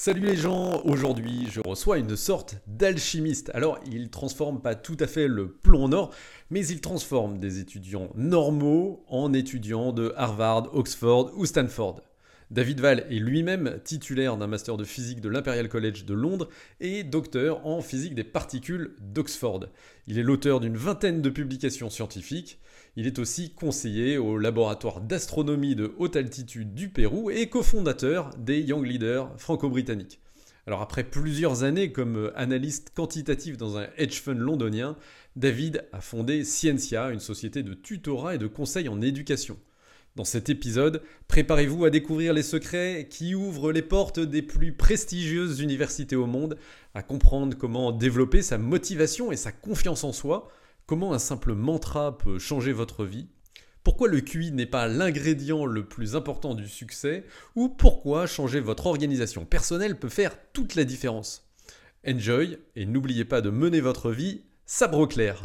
Salut les gens, aujourd'hui je reçois une sorte d'alchimiste. Alors il transforme pas tout à fait le plomb en or, mais il transforme des étudiants normaux en étudiants de Harvard, Oxford ou Stanford. David Val est lui-même titulaire d'un master de physique de l'Imperial College de Londres et docteur en physique des particules d'Oxford. Il est l'auteur d'une vingtaine de publications scientifiques. Il est aussi conseiller au laboratoire d'astronomie de haute altitude du Pérou et cofondateur des Young Leaders franco-britanniques. Alors après plusieurs années comme analyste quantitatif dans un hedge fund londonien, David a fondé Scientia, une société de tutorat et de conseil en éducation. Dans cet épisode, préparez-vous à découvrir les secrets qui ouvrent les portes des plus prestigieuses universités au monde, à comprendre comment développer sa motivation et sa confiance en soi, Comment un simple mantra peut changer votre vie Pourquoi le QI n'est pas l'ingrédient le plus important du succès Ou pourquoi changer votre organisation personnelle peut faire toute la différence Enjoy et n'oubliez pas de mener votre vie sabre clair.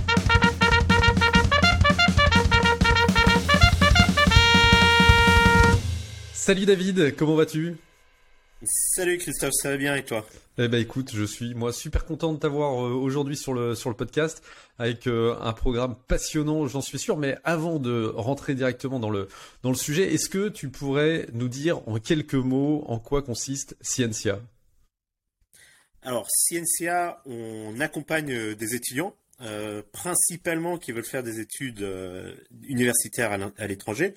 Salut David, comment vas-tu? Salut Christophe, ça va bien et toi? Eh ben écoute, je suis moi super content de t'avoir euh, aujourd'hui sur le sur le podcast avec euh, un programme passionnant, j'en suis sûr. Mais avant de rentrer directement dans le dans le sujet, est-ce que tu pourrais nous dire en quelques mots en quoi consiste Scientia Alors Scientia, on accompagne euh, des étudiants. principalement qui veulent faire des études universitaires à l'étranger,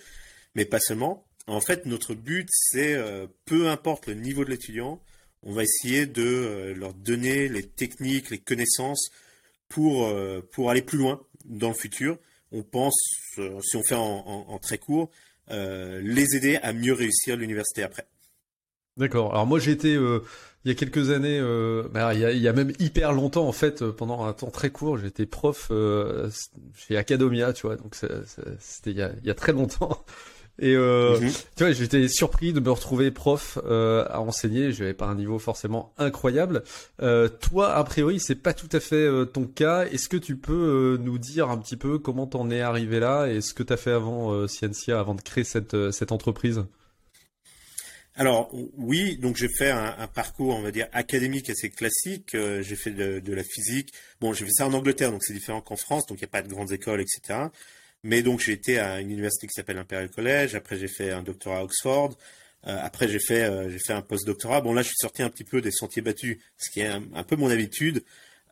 mais pas seulement. En fait, notre but, c'est, euh, peu importe le niveau de l'étudiant, on va essayer de euh, leur donner les techniques, les connaissances pour, euh, pour aller plus loin dans le futur. On pense, si on fait en, très court, les aider à mieux réussir l'université après. D'accord. Alors moi été il y a quelques années, bah, il, y a, même hyper longtemps en fait, pendant un temps très court, j'étais prof chez Academia, tu vois, donc c'était il, y a très longtemps. Et euh, mhm. tu vois, j'étais surpris de me retrouver prof euh, à enseigner. Je n'avais pas un niveau forcément incroyable. Euh, toi, a priori, c'est pas tout à fait ton cas. Est-ce que tu peux nous dire un petit peu comment t'en es arrivé là et ce que tu as fait avant Scientia, avant de créer cette cette entreprise? Alors oui, donc j'ai fait un, un, parcours, on va dire académique assez classique. j'ai fait de, de, la physique. Bon, j'ai fait ça en Angleterre, donc c'est différent qu'en France, donc il n'y a pas de grandes écoles, etc. Mais donc j'ai été à une université qui s'appelle Imperial College. Après j'ai fait un doctorat à Oxford. Euh, après j'ai fait euh, fait un post-doctorat. Bon là je suis sorti un petit peu des sentiers battus, ce qui est un, peu mon habitude.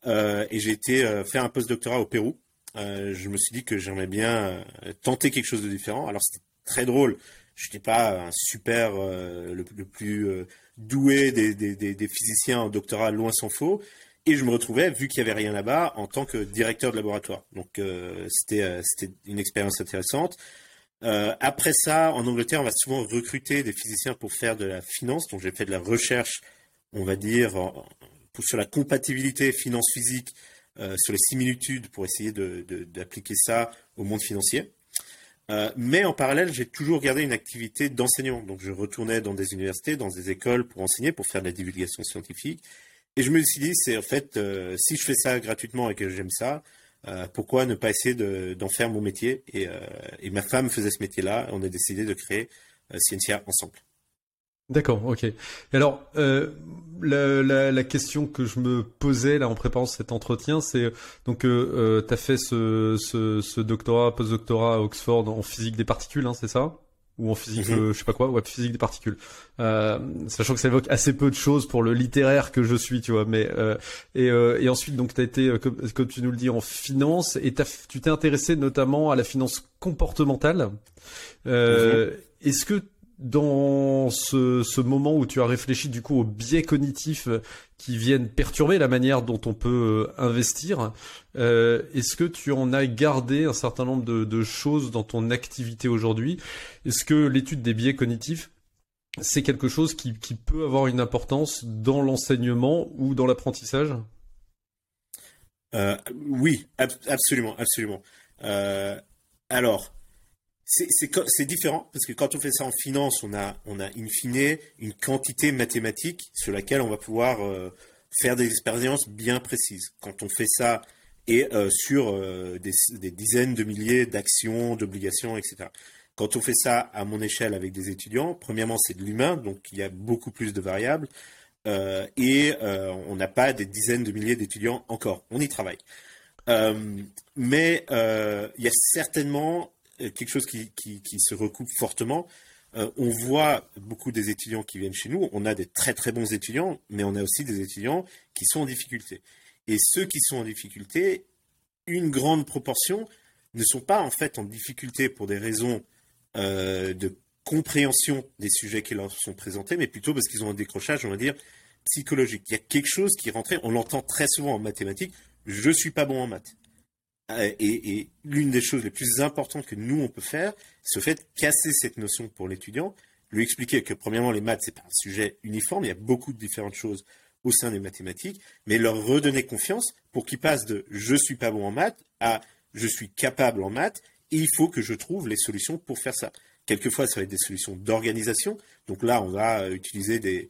Euh, et j'ai été faire un post-doctorat au Pérou. je me suis dit que j'aimerais bien tenter quelque chose de différent. Alors c'était très drôle. Je n'étais pas un super le, plus doué des, des, des, physiciens en doctorat, loin s'en faut. Et je me retrouvais, vu qu'il n'y avait rien là-bas, en tant que directeur de laboratoire. Donc euh, c'était euh, c'était une expérience intéressante. Euh, après ça, en Angleterre, on va souvent recruter des physiciens pour faire de la finance. Donc j'ai fait de la recherche, on va dire, sur la compatibilité finance-physique, sur les similitudes, pour essayer d'appliquer de, ça au monde financier. mais en parallèle, j'ai toujours gardé une activité d'enseignant. Donc je retournais dans des universités, dans des écoles pour enseigner, pour faire de la divulgation scientifique. Et je me suis dit, c'est en fait, euh, si je fais ça gratuitement et que j'aime ça, euh, pourquoi ne pas essayer d'en faire mon métier et, euh, et, ma femme faisait ce métier-là. On a décidé de créer Scientia ensemble. D'accord, ok. Alors, la, la, la, question que je me posais là en préparant cet entretien, c'est donc tu as fait ce, ce, ce doctorat, post-doctorat à Oxford en physique des particules, hein, c'est ça? Ou en physique, euh, je sais pas quoi, ouais, physique des particules. Euh, sachant que ça évoque assez peu de choses pour le littéraire que je suis, tu vois. Mais euh, et, euh, et ensuite, donc, tu as été, comme, comme, tu nous le dis, en finance et tu t'es intéressé notamment à la finance comportementale. Mhm. Est-ce que dans ce, moment où tu as réfléchi du coup aux biais cognitifs qui viennent perturber la manière dont on peut euh, investir, euh, est-ce que tu en as gardé un certain nombre de, choses dans ton activité aujourd'hui? Est-ce que l'étude des biais cognitifs, c'est quelque chose qui, peut avoir une importance dans l'enseignement ou dans l'apprentissage? Euh, Oui, absolument, absolument. Alors, c'est différent parce que quand on fait ça en finance, on a, on in fine une quantité mathématique sur laquelle on va pouvoir euh, faire des expériences bien précises. Quand on fait ça et euh, sur euh, des, dizaines de milliers d'actions, d'obligations, etc. Quand on fait ça à mon échelle avec des étudiants, premièrement c'est de l'humain, donc il y a beaucoup plus de variables. et on n'a pas des dizaines de milliers d'étudiants encore. On y travaille. mais il y a certainement quelque chose qui, qui, se recoupe fortement. on voit beaucoup des étudiants qui viennent chez nous. On a des très très bons étudiants, mais on a aussi des étudiants qui sont en difficulté. Et ceux qui sont en difficulté, une grande proportion ne sont pas en fait en difficulté pour des raisons euh, de compréhension des sujets qui leur sont présentés, mais plutôt parce qu'ils ont un décrochage, on va dire, psychologique. Il y a quelque chose qui rentrait, on l'entend très souvent en mathématiques, je suis pas bon en maths. Euh, et, l'une des choses les plus importantes que nous on peut faire, c'est le fait de casser cette notion pour l'étudiant, lui expliquer que premièrement les maths c'est pas un sujet uniforme, il y a beaucoup de différentes choses au sein des mathématiques, mais leur redonner confiance pour qu'ils passent de je suis pas bon en maths à je suis capable en maths et il faut que je trouve les solutions pour faire ça. Quelquefois, ça va être des solutions d'organisation. Donc là, on va utiliser des,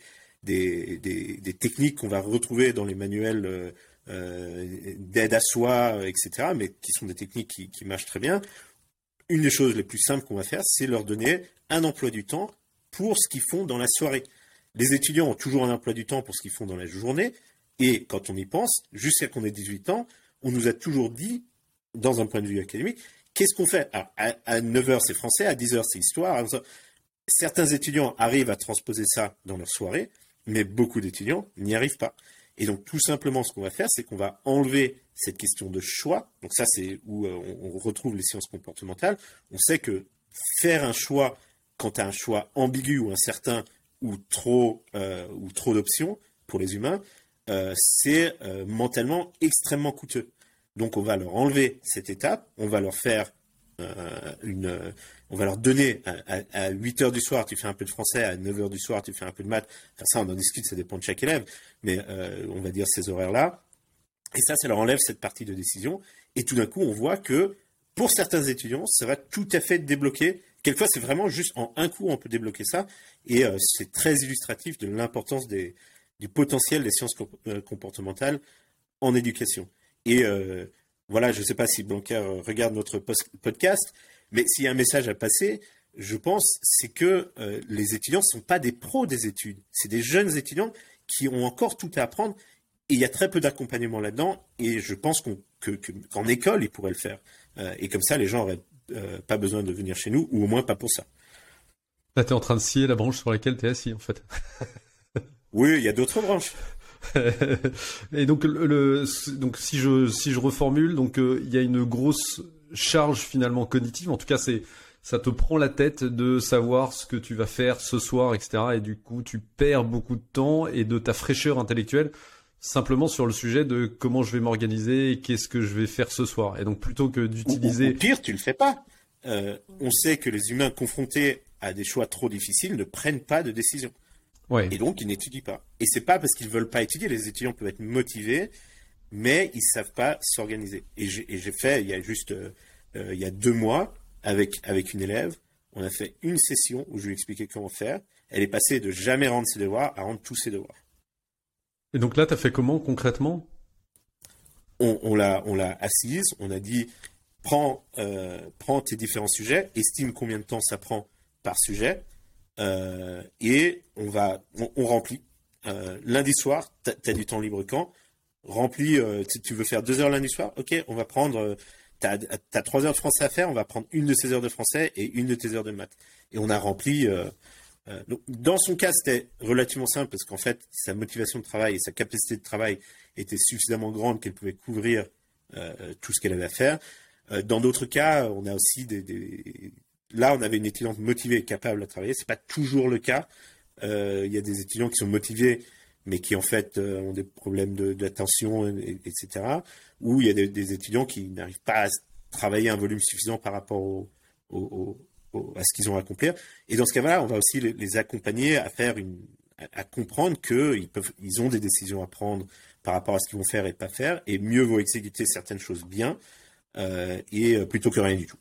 techniques qu'on va retrouver dans les manuels euh, d'aide à soi, etc., mais qui sont des techniques qui, marchent très bien. Une des choses les plus simples qu'on va faire, c'est leur donner un emploi du temps pour ce qu'ils font dans la soirée. Les étudiants ont toujours un emploi du temps pour ce qu'ils font dans la journée, et quand on y pense, jusqu'à qu'on ait 18 ans, on nous a toujours dit, dans un point de vue académique, qu'est-ce qu'on fait? À, 9h c'est français, à 10h c'est histoire. Certains étudiants arrivent à transposer ça dans leur soirée, mais beaucoup d'étudiants n'y arrivent pas. Et donc tout simplement ce qu'on va faire, c'est qu'on va enlever cette question de choix. Donc ça c'est où euh, on retrouve les sciences comportementales. On sait que faire un choix quand tu as un choix ambigu ou incertain ou trop, euh, ou trop d'options pour les humains, euh, c'est euh, mentalement extrêmement coûteux. Donc on va leur enlever cette étape, on va leur faire une, on va leur donner à, 8 heures du soir, tu fais un peu de français, à 9 heures du soir, tu fais un peu de maths. Enfin, ça, on en discute, ça dépend de chaque élève, mais on va dire ces horaires-là. Et ça, ça leur enlève cette partie de décision. Et tout d'un coup, on voit que pour certains étudiants, ça va tout à fait débloquer Quelquefois, c'est vraiment juste en un coup, on peut débloquer ça. Et euh, c'est très illustratif de l'importance du potentiel des sciences euh, comportementales en éducation. Et euh, voilà, je ne sais pas si Blanca regarde notre podcast, mais s'il y a un message à passer, je pense, c'est que les étudiants ne sont pas des pros des études. C'est des jeunes étudiants qui ont encore tout à apprendre. Et il y a très peu d'accompagnement là-dedans. Et je pense qu'en école, ils pourraient le faire. et comme ça, les gens auraient euh, pas besoin de venir chez nous, ou au moins pas pour ça. Là, tu es en train de scier la branche sur laquelle tu es assis, en fait. oui, il y a d'autres branches. et donc, donc si je si je reformule, donc euh, il y a une grosse charge finalement cognitive. En tout cas, c'est ça te prend la tête de savoir ce que tu vas faire ce soir, etc. Et du coup, tu perds beaucoup de temps et de ta fraîcheur intellectuelle simplement sur le sujet de comment je vais m'organiser et qu'est-ce que je vais faire ce soir. Et donc plutôt que d'utiliser... Pire, tu le fais pas. Euh, on sait que les humains confrontés à des choix trop difficiles ne prennent pas de décision. Ouais. Et donc ils n'étudient pas. Et c'est pas parce qu'ils veulent pas étudier. Les étudiants peuvent être motivés, mais ils savent pas s'organiser. Et j'ai fait il y a juste euh, euh, il y a deux mois avec avec une élève, on a fait une session où je lui expliquais comment faire. Elle est passée de jamais rendre ses devoirs à rendre tous ses devoirs. Et donc là, tu as fait comment concrètement? On, l'a, on l'a assise, on a dit prends, euh, prends tes différents sujets, estime combien de temps ça prend par sujet, euh, et on va, on, remplit. Euh, lundi soir, tu as du temps libre quand? Remplis, tu, veux faire deux heures lundi soir? Ok, on va prendre, tu as, trois heures de français à faire, on va prendre une de ces heures de français et une de tes heures de maths. Et on a rempli euh, dans son cas, c'était relativement simple parce qu'en fait, sa motivation de travail et sa capacité de travail étaient suffisamment grandes qu'elle pouvait couvrir euh, tout ce qu'elle avait à faire. Euh, dans d'autres cas, on a aussi des, Là, on avait une étudiante motivée et capable de travailler. C'est pas toujours le cas. Il y a des étudiants qui sont motivés, mais qui en fait ont des problèmes d'attention, etc. Ou il y a des, étudiants qui n'arrivent pas à travailler un volume suffisant par rapport à ce qu'ils ont à accomplir. Et dans ce cas-là, on va aussi les, accompagner à faire une, à comprendre qu'ils peuvent, ils ont des décisions à prendre par rapport à ce qu'ils vont faire et pas faire, et mieux vaut exécuter certaines choses bien, euh, et euh, plutôt que rien du tout.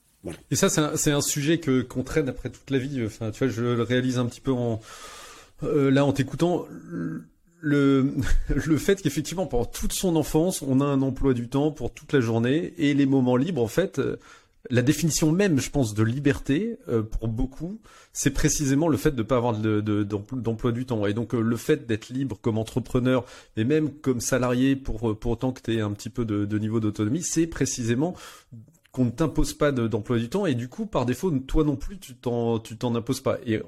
Et ça, c'est un, sujet que qu'on traîne après toute la vie. Enfin, tu vois, je le réalise un petit peu en euh, là en t'écoutant. Le, le fait qu'effectivement pendant toute son enfance, on a un emploi du temps pour toute la journée et les moments libres, en fait, la définition même, je pense, de liberté euh, pour beaucoup, c'est précisément le fait de ne pas avoir d'emploi du temps. Et donc euh, le fait d'être libre comme entrepreneur, et même comme salarié pour, euh, pour autant que tu aies un petit peu de, niveau d'autonomie, c'est précisément qu'on ne t'impose pas d'emploi du temps. Et du coup, par défaut, toi non plus, tu t'en imposes pas. Et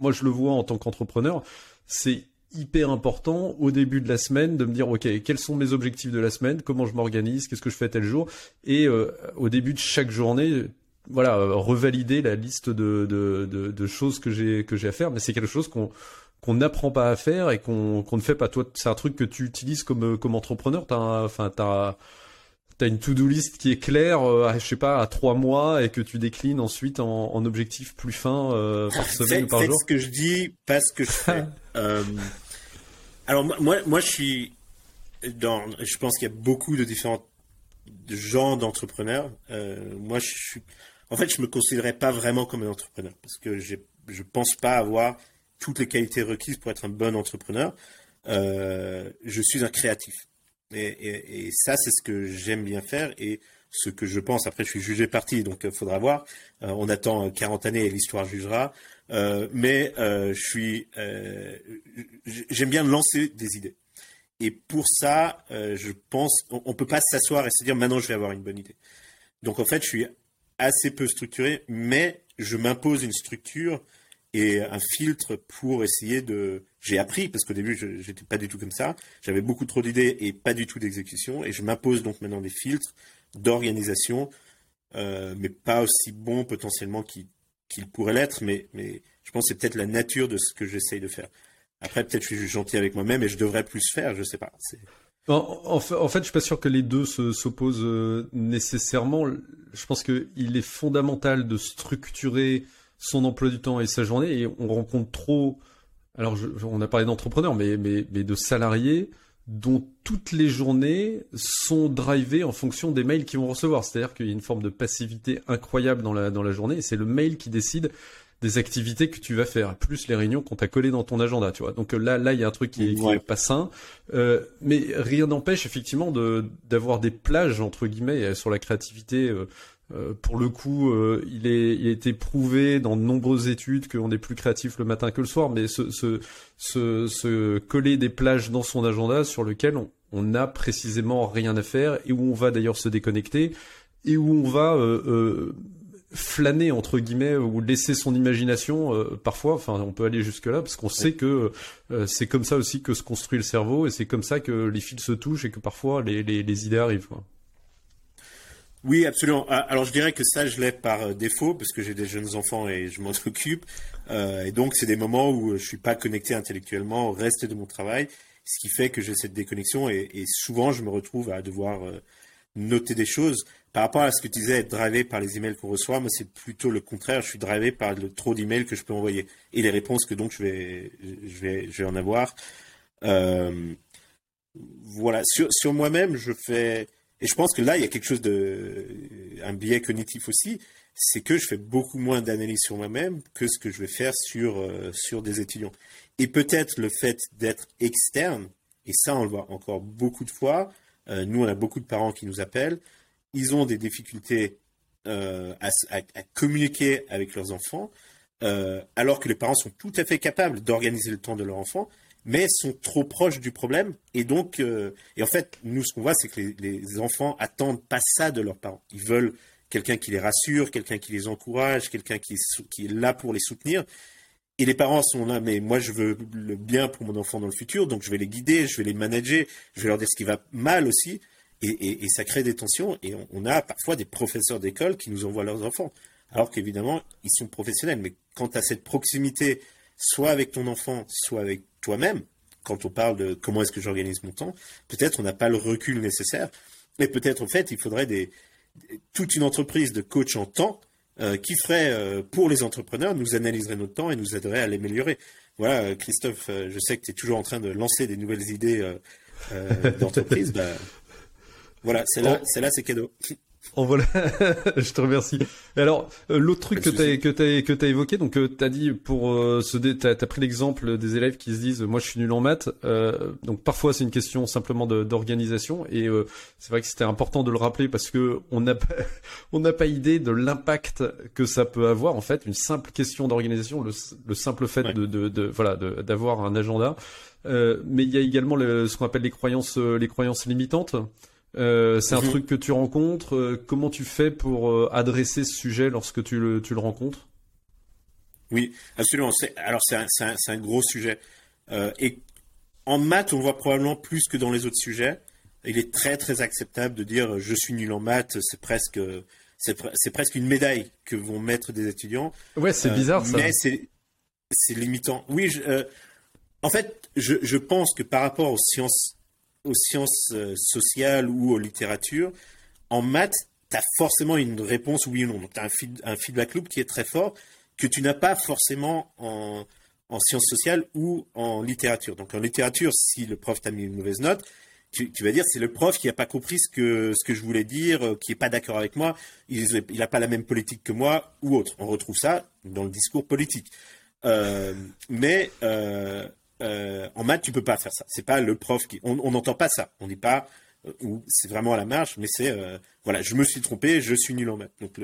moi, je le vois en tant qu'entrepreneur, c'est hyper important au début de la semaine de me dire ok quels sont mes objectifs de la semaine comment je m'organise qu'est-ce que je fais tel jour et euh, au début de chaque journée voilà revalider la liste de, de, de, choses que j'ai que j'ai à faire mais c'est quelque chose qu'on qu'on n'apprend pas à faire et qu'on qu'on ne fait pas toi c'est un truc que tu utilises comme comme entrepreneur t'as enfin t'as T'as une to-do list qui est claire, euh, je sais pas, à trois mois et que tu déclines ensuite en, en objectifs plus fins par semaine ou par jour. ce que je dis, pas ce que je fais. Alors moi, moi, je suis dans. Je pense qu'il y a beaucoup de différents genres d'entrepreneurs. Euh, moi, je suis. En fait, je me considérais pas vraiment comme un entrepreneur parce que je je pense pas avoir toutes les qualités requises pour être un bon entrepreneur. Euh, je suis un créatif. Et, ça, c'est ce que j'aime bien faire et ce que je pense. Après, je suis jugé parti, donc il euh, faudra voir. Euh, on attend 40 années et l'histoire jugera. Euh, mais euh, je suis, euh, j'aime bien lancer des idées. Et pour ça, je pense, on, ne peut pas s'asseoir et se dire maintenant je vais avoir une bonne idée. Donc en fait, je suis assez peu structuré, mais je m'impose une structure et un filtre pour essayer de. J'ai appris parce qu'au début, je n'étais pas du tout comme ça. J'avais beaucoup trop d'idées et pas du tout d'exécution. Et je m'impose donc maintenant des filtres d'organisation, mais pas aussi bons potentiellement qu'ils qu'il pourrait l'être, mais, je pense que c'est peut-être la nature de ce que j'essaye de faire. Après, peut-être je suis gentil avec moi-même et je devrais plus faire, je sais pas. En, en, fait, en fait, je suis pas sûr que les deux s'opposent euh, nécessairement. Je pense qu'il est fondamental de structurer son emploi du temps et sa journée, et on rencontre trop. Alors, on a parlé d'entrepreneurs, mais, mais, mais de salariés dont toutes les journées sont drivées en fonction des mails qu'ils vont recevoir. C'est-à-dire qu'il y a une forme de passivité incroyable dans la, dans la journée, et c'est le mail qui décide des activités que tu vas faire, plus les réunions qu'on t'a collées dans ton agenda, tu vois. Donc euh, là, là, il y a un truc qui est, pas sain, euh, mais rien n'empêche effectivement de d'avoir des plages entre guillemets sur la créativité. Euh, euh, pour le coup, euh, il, est, il a été prouvé dans de nombreuses études qu'on est plus créatif le matin que le soir, mais se, coller des plages dans son agenda sur lequel on n'a précisément rien à faire et où on va d'ailleurs se déconnecter et où on va euh, flâner entre guillemets ou laisser son imagination parfois enfin on peut aller jusque là parce qu'on sait que c'est comme ça aussi que se construit le cerveau et c'est comme ça que les fils se touchent et que parfois les, idées arrivent. Oui, absolument. Ah, alors je dirais que ça, je l'ai par euh, défaut, parce que j'ai des jeunes enfants et je m'en occupe. Euh, et donc, c'est des moments où je suis pas connecté intellectuellement au reste de mon travail, ce qui fait que j'ai cette déconnexion. Et, et, souvent, je me retrouve à devoir euh, noter des choses. Par rapport à ce que tu disais, être drivé par les emails qu'on reçoit, moi, c'est plutôt le contraire. Je suis drivé par le trop d'emails que je peux envoyer et les réponses que donc je vais, je vais, je vais en avoir. Euh, voilà. Sur, sur moi-même, je fais et je pense que là, il y a quelque chose de. un biais cognitif aussi, c'est que je fais beaucoup moins d'analyse sur moi-même que ce que je vais faire sur, euh, sur des étudiants. Et peut-être le fait d'être externe, et ça, on le voit encore beaucoup de fois, euh, nous, on a beaucoup de parents qui nous appellent, ils ont des difficultés euh, à, à, communiquer avec leurs enfants, alors que les parents sont tout à fait capables d'organiser le temps de leur enfant mais sont trop proches du problème. Et donc, euh, et en fait, nous, ce qu'on voit, c'est que les, enfants attendent pas ça de leurs parents. Ils veulent quelqu'un qui les rassure, quelqu'un qui les encourage, quelqu'un qui, est là pour les soutenir. Et les parents sont là, mais moi, je veux le bien pour mon enfant dans le futur, donc je vais les guider, je vais les manager, je vais leur dire ce qui va mal aussi. Et, ça crée des tensions. Et on, a parfois des professeurs d'école qui nous envoient leurs enfants. Alors qu'évidemment, ils sont professionnels. Mais quand tu as cette proximité, soit avec ton enfant, soit avec toi-même, quand on parle de comment est-ce que j'organise mon temps, peut-être on n'a pas le recul nécessaire, mais peut-être en fait il faudrait des, toute une entreprise de coach en temps euh, qui ferait euh, pour les entrepreneurs, nous analyserait notre temps et nous aiderait à l'améliorer. Voilà, euh, Christophe, je sais que tu es toujours en train de lancer des nouvelles idées d'entreprise. bah, voilà, c'est là, c'est là, c'est cadeau. En voilà, je te remercie. Et alors, euh, l'autre truc que t'as que t'as évoqué, donc euh, t'as dit pour euh, ce t'as as pris l'exemple des élèves qui se disent moi je suis nul en maths. Euh, donc parfois c'est une question simplement d'organisation et c'est vrai que c'était important de le rappeler parce que on n'a pas on n'a pas idée de l'impact que ça peut avoir en fait une simple question d'organisation, le, le, simple fait de, de, de, voilà d'avoir un agenda. mais il y a également le, ce qu'on appelle les croyances les croyances limitantes. Euh, c'est un truc que tu rencontres. Euh, comment tu fais pour euh, adresser ce sujet lorsque tu le, tu le rencontres? Oui, absolument. Alors, c'est un, un, un, gros sujet. et en maths, on voit probablement plus que dans les autres sujets. Il est très, très acceptable de dire je suis nul en maths. C'est presque, c'est presque une médaille que vont mettre des étudiants. Ouais, c'est bizarre ça. Mais c'est limitant. Oui, je, en fait, je, je pense que par rapport aux sciences aux sciences euh, sociales ou aux littératures, en maths, tu as forcément une réponse oui ou non. Donc tu as un, feedback loop qui est très fort que tu n'as pas forcément en, sciences sociales ou en littérature. Donc en littérature, si le prof t'a mis une mauvaise note, tu, vas dire c'est le prof qui n'a pas compris ce que, ce que je voulais dire, euh, qui n'est pas d'accord avec moi, il n'a pas la même politique que moi ou autre. On retrouve ça dans le discours politique. Euh, mais en maths, tu peux pas faire ça. C'est pas le prof qui. On n'entend pas ça. On dit pas. Euh, c'est vraiment à la marge, mais c'est euh, voilà, je me suis trompé, je suis nul en maths. Donc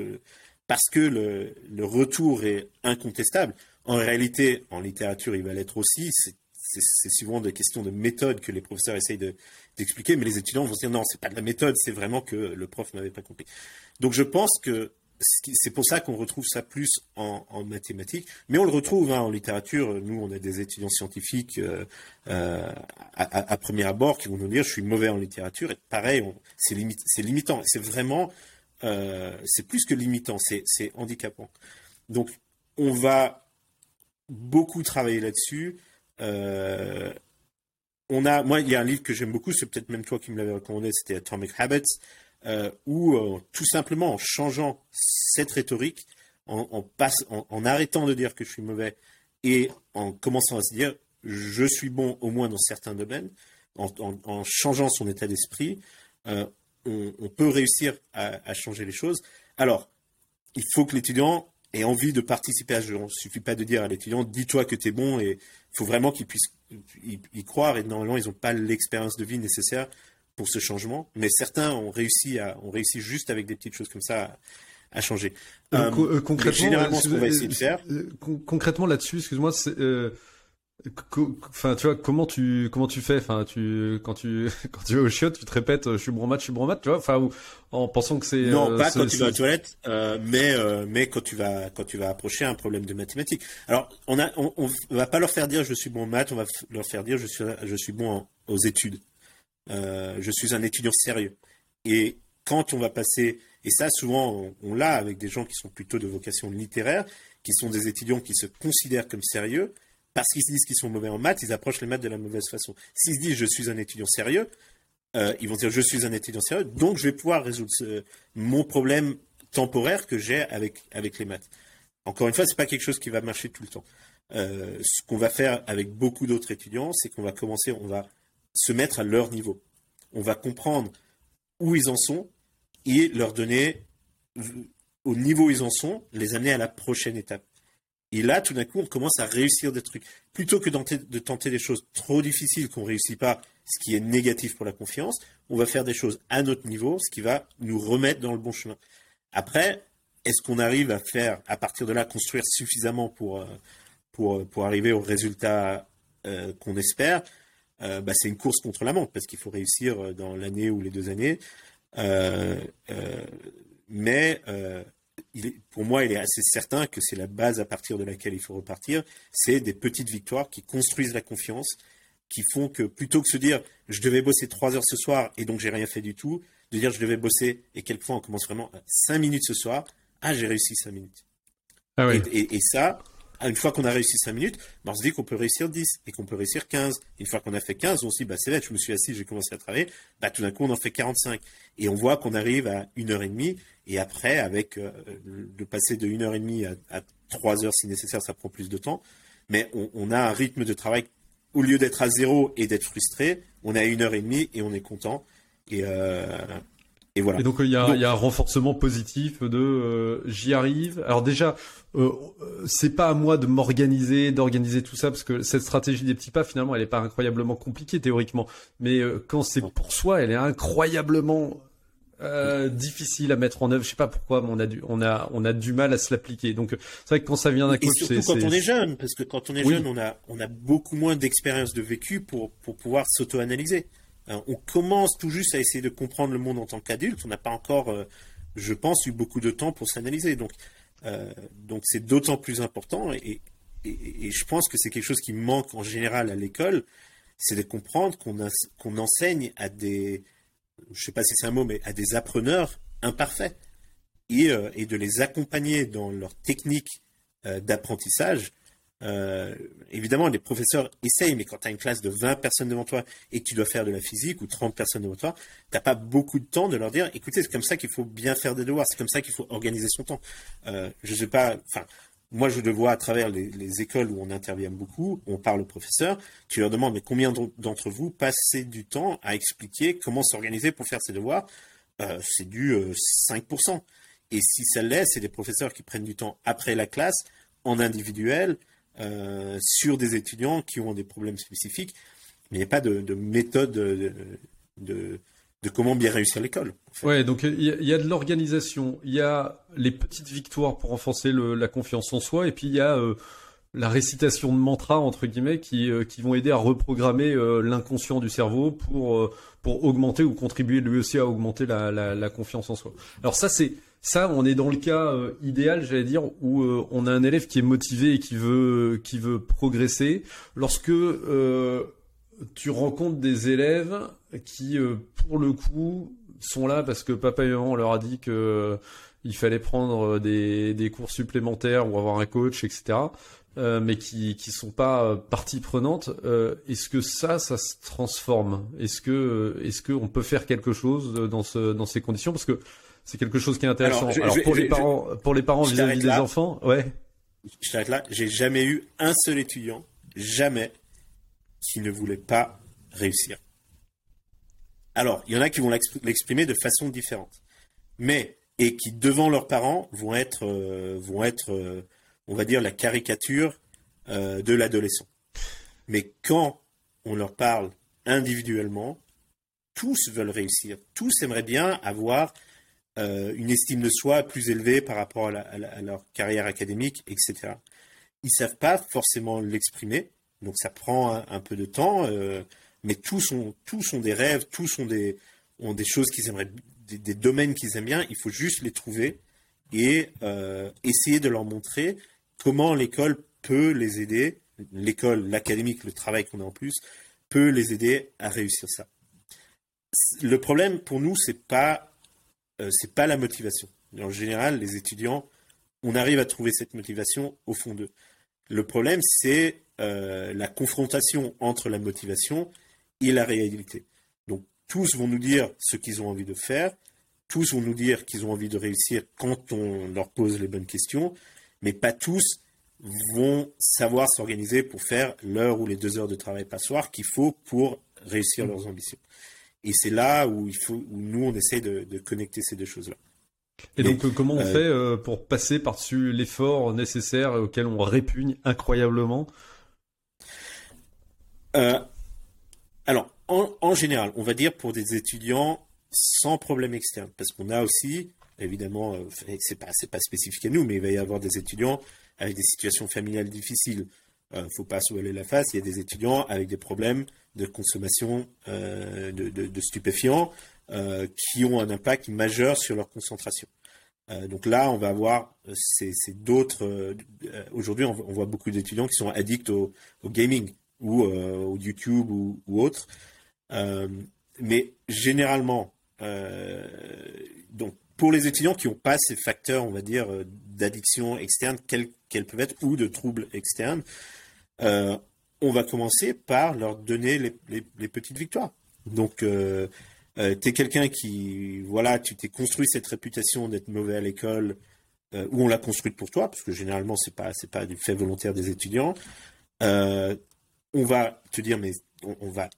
parce que le, le retour est incontestable. En réalité, en littérature, il va l'être aussi. C'est souvent des questions de méthode que les professeurs essayent d'expliquer, mais les étudiants vont se dire non, c'est pas de la méthode, c'est vraiment que le prof n'avait pas compris. Donc je pense que c'est pour ça qu'on retrouve ça plus en, mathématiques, mais on le retrouve hein, en littérature. Nous, on a des étudiants scientifiques euh, euh, à, premier abord qui vont nous dire je suis mauvais en littérature. Et pareil, c'est limitant. C'est vraiment, euh, c'est plus que limitant, c'est handicapant. Donc, on va beaucoup travailler là-dessus. on a, moi, il y a un livre que j'aime beaucoup, c'est peut-être même toi qui me l'avais recommandé, c'était Atomic Habits euh, euh, tout simplement en changeant cette rhétorique, en, passe, en, arrêtant de dire que je suis mauvais et en commençant à se dire je suis bon au moins dans certains domaines, en, changeant son état d'esprit, euh, on, peut réussir à, changer les choses. Alors, il faut que l'étudiant ait envie de participer à ce jeu. Il ne suffit pas de dire à l'étudiant dis-toi que tu es bon et il faut vraiment qu'il puisse y, croire et normalement ils n'ont pas l'expérience de vie nécessaire pour ce changement, mais certains ont réussi à, ont réussi juste avec des petites choses comme ça à, changer. Euh, euh, concrètement, généralement, ce qu'on va essayer de faire. Euh, concrètement là-dessus, excuse-moi, enfin tu vois comment tu comment tu fais? Enfin tu quand tu quand tu vas au chiottes tu te répètes je suis bon mat je suis bon mat tu vois? Enfin en pensant que c'est non pas quand tu vas aux toilettes mais mais quand tu vas quand tu vas approcher un problème de mathématiques alors on a on, on va pas leur faire dire je suis bon en maths on va leur faire dire je suis je suis bon aux études euh, je suis un étudiant sérieux. Et quand on va passer, et ça souvent on, l'a avec des gens qui sont plutôt de vocation littéraire, qui sont des étudiants qui se considèrent comme sérieux, parce qu'ils se disent qu'ils sont mauvais en maths, ils approchent les maths de la mauvaise façon. S'ils se disent je suis un étudiant sérieux, euh, ils vont dire je suis un étudiant sérieux, donc je vais pouvoir résoudre mon problème temporaire que j'ai avec, avec les maths. Encore une fois, ce n'est pas quelque chose qui va marcher tout le temps. Euh, ce qu'on va faire avec beaucoup d'autres étudiants, c'est qu'on va commencer, on va se mettre à leur niveau. On va comprendre où ils en sont et leur donner, au niveau où ils en sont, les amener à la prochaine étape. Et là, tout d'un coup, on commence à réussir des trucs. Plutôt que de tenter des choses trop difficiles qu'on ne réussit pas, ce qui est négatif pour la confiance, on va faire des choses à notre niveau, ce qui va nous remettre dans le bon chemin. Après, est-ce qu'on arrive à faire, à partir de là, construire suffisamment pour, euh, pour, pour arriver au résultat euh, qu'on espère? Euh, bah, c'est une course contre la montre parce qu'il faut réussir euh, dans l'année ou les deux années. Euh, mais pour moi, il est assez certain que c'est la base à partir de laquelle il faut repartir. C'est des petites victoires qui construisent la confiance, qui font que plutôt que se dire je devais bosser trois heures ce soir et donc j'ai rien fait du tout, de dire je devais bosser et quelquefois on commence vraiment à cinq minutes ce soir, ah j'ai réussi cinq minutes. Ah et, ça, une fois qu'on a réussi 5 minutes, bah, on se dit qu'on peut réussir 10 et qu'on peut réussir 15. Une fois qu'on a fait 15, on se dit, bah, c'est vrai, je me suis assis, j'ai commencé à travailler. Bah, tout d'un coup, on en fait 45. Et on voit qu'on arrive à 1h30. Et après, avec euh, de passer de 1h30 à, à 3 heures si nécessaire, ça prend plus de temps. Mais on, a un rythme de travail, au lieu d'être à zéro et d'être frustré, on est à 1h30 et on est content. Et, euh, Et voilà. Et donc il y, a, un renforcement positif de euh, j'y arrive. Alors déjà, euh, c'est pas à moi de m'organiser, d'organiser tout ça parce que cette stratégie des petits pas finalement elle est pas incroyablement compliquée théoriquement, mais euh, quand c'est pour soi, elle est incroyablement euh, difficile à mettre en œuvre. Je sais pas pourquoi, mais on a du, on a, on a du mal à se l'appliquer. Donc c'est vrai que quand ça vient d'un coach, c'est surtout quand on est jeune, parce que quand on est jeune, on a, on a beaucoup moins d'expérience de vécu pour pour pouvoir s'auto-analyser. Euh, on commence tout juste à essayer de comprendre le monde en tant qu'adulte. On n'a pas encore, euh, je pense, eu beaucoup de temps pour s'analyser. Donc, euh, donc c'est d'autant plus important. Et, je pense que c'est quelque chose qui manque en général à l'école, c'est de comprendre qu'on enseigne à des, je sais pas si c'est un mot, mais à des appreneurs imparfaits et, et de les accompagner dans leur technique d'apprentissage euh, évidemment, les professeurs essayent, mais quand tu as une classe de 20 personnes devant toi et que tu dois faire de la physique ou 30 personnes devant toi, tu n'as pas beaucoup de temps de leur dire, écoutez, c'est comme ça qu'il faut bien faire des devoirs, c'est comme ça qu'il faut organiser son temps. Euh, je sais pas, enfin, moi je le vois à travers les, écoles où on intervient beaucoup, on parle aux professeurs, tu leur demandes, mais combien d'entre vous passez du temps à expliquer comment s'organiser pour faire ses devoirs? Euh, C'est du 5%. Et si ça l'est, c'est des professeurs qui prennent du temps après la classe, en individuel, euh, sur des étudiants qui ont des problèmes spécifiques, mais il n'y a pas de, méthode de, comment bien réussir l'école. Donc il y, a de l'organisation, il y a les petites victoires pour renforcer la confiance en soi, et puis il y a euh, la récitation de mantras entre guillemets qui, euh, vont aider à reprogrammer l'inconscient du cerveau pour pour augmenter ou contribuer lui aussi à augmenter la, la confiance en soi. Alors ça c'est ça, on est dans le cas euh, idéal, j'allais dire, où euh, on a un élève qui est motivé et qui veut, qui veut progresser. Lorsque euh, tu rencontres des élèves qui, pour le coup, sont là parce que papa et maman leur a dit que il fallait prendre des, des cours supplémentaires ou avoir un coach, etc. mais qui qui sont pas partie prenante. est-ce que ça, ça se transforme? Est-ce que est-ce que on peut faire quelque chose dans ce dans ces conditions? Parce que c'est quelque chose qui est intéressant. Alors, pour, les parents, pour les parents vis-à-vis des enfants, ouais. Je t'arrête là. J'ai jamais eu un seul étudiant, jamais, qui ne voulait pas réussir. Alors, il y en a qui vont l'exprimer de façon différente, mais et qui devant leurs parents vont être, euh, vont être, euh, on va dire la caricature euh, de l'adolescent. Mais quand on leur parle individuellement, tous veulent réussir, tous aimeraient bien avoir euh, une estime de soi plus élevée par rapport à, leur carrière académique, etc. Ils savent pas forcément l'exprimer, donc ça prend un, peu de temps, euh, mais tous ont, tous des rêves, tous ont des, ont des choses qu'ils aimeraient, des, domaines qu'ils aiment bien, il faut juste les trouver et euh, essayer de leur montrer comment l'école peut les aider, l'école, l'académique, le travail qu'on a en plus, peut les aider à réussir ça. Le problème pour nous, c'est pas euh, c'est pas la motivation. En général, les étudiants, on arrive à trouver cette motivation au fond d'eux. Le problème, c'est euh, la confrontation entre la motivation et la réalité. Donc, tous vont nous dire ce qu'ils ont envie de faire, tous vont nous dire qu'ils ont envie de réussir quand on leur pose les bonnes questions, mais pas tous vont savoir s'organiser pour faire l'heure ou les deux heures de travail par qu'il faut pour réussir leurs ambitions. Et c'est là où, il faut, où nous, on essaie de, connecter ces deux choses-là. Et donc, euh, comment on euh, fait euh, pour passer par-dessus l'effort nécessaire auquel on répugne incroyablement? Alors, en, général, on va dire pour des étudiants sans problème externe, parce qu'on a aussi, évidemment, c'est pas, pas spécifique à nous, mais il va y avoir des étudiants avec des situations familiales difficiles. Il ne faut pas se voiler la face, il y a des étudiants avec des problèmes de consommation euh, de, stupéfiants euh, qui ont un impact majeur sur leur concentration. Euh, donc là, on va avoir c'est d'autres. Aujourd'hui, on, voit beaucoup d'étudiants qui sont addicts au, gaming ou au YouTube ou, ou autre. mais généralement, donc pour les étudiants qui n'ont pas ces facteurs, on va dire, d'addiction externe, quels peuvent être, ou de troubles externes, on va commencer par leur donner les, petites victoires. Donc, euh, euh, tu es quelqu'un qui, voilà, tu t'es construit cette réputation d'être mauvais à l'école, euh, ou on l'a construite pour toi, parce que généralement, c'est pas, c'est pas du fait volontaire des étudiants. on va te dire, mais on, va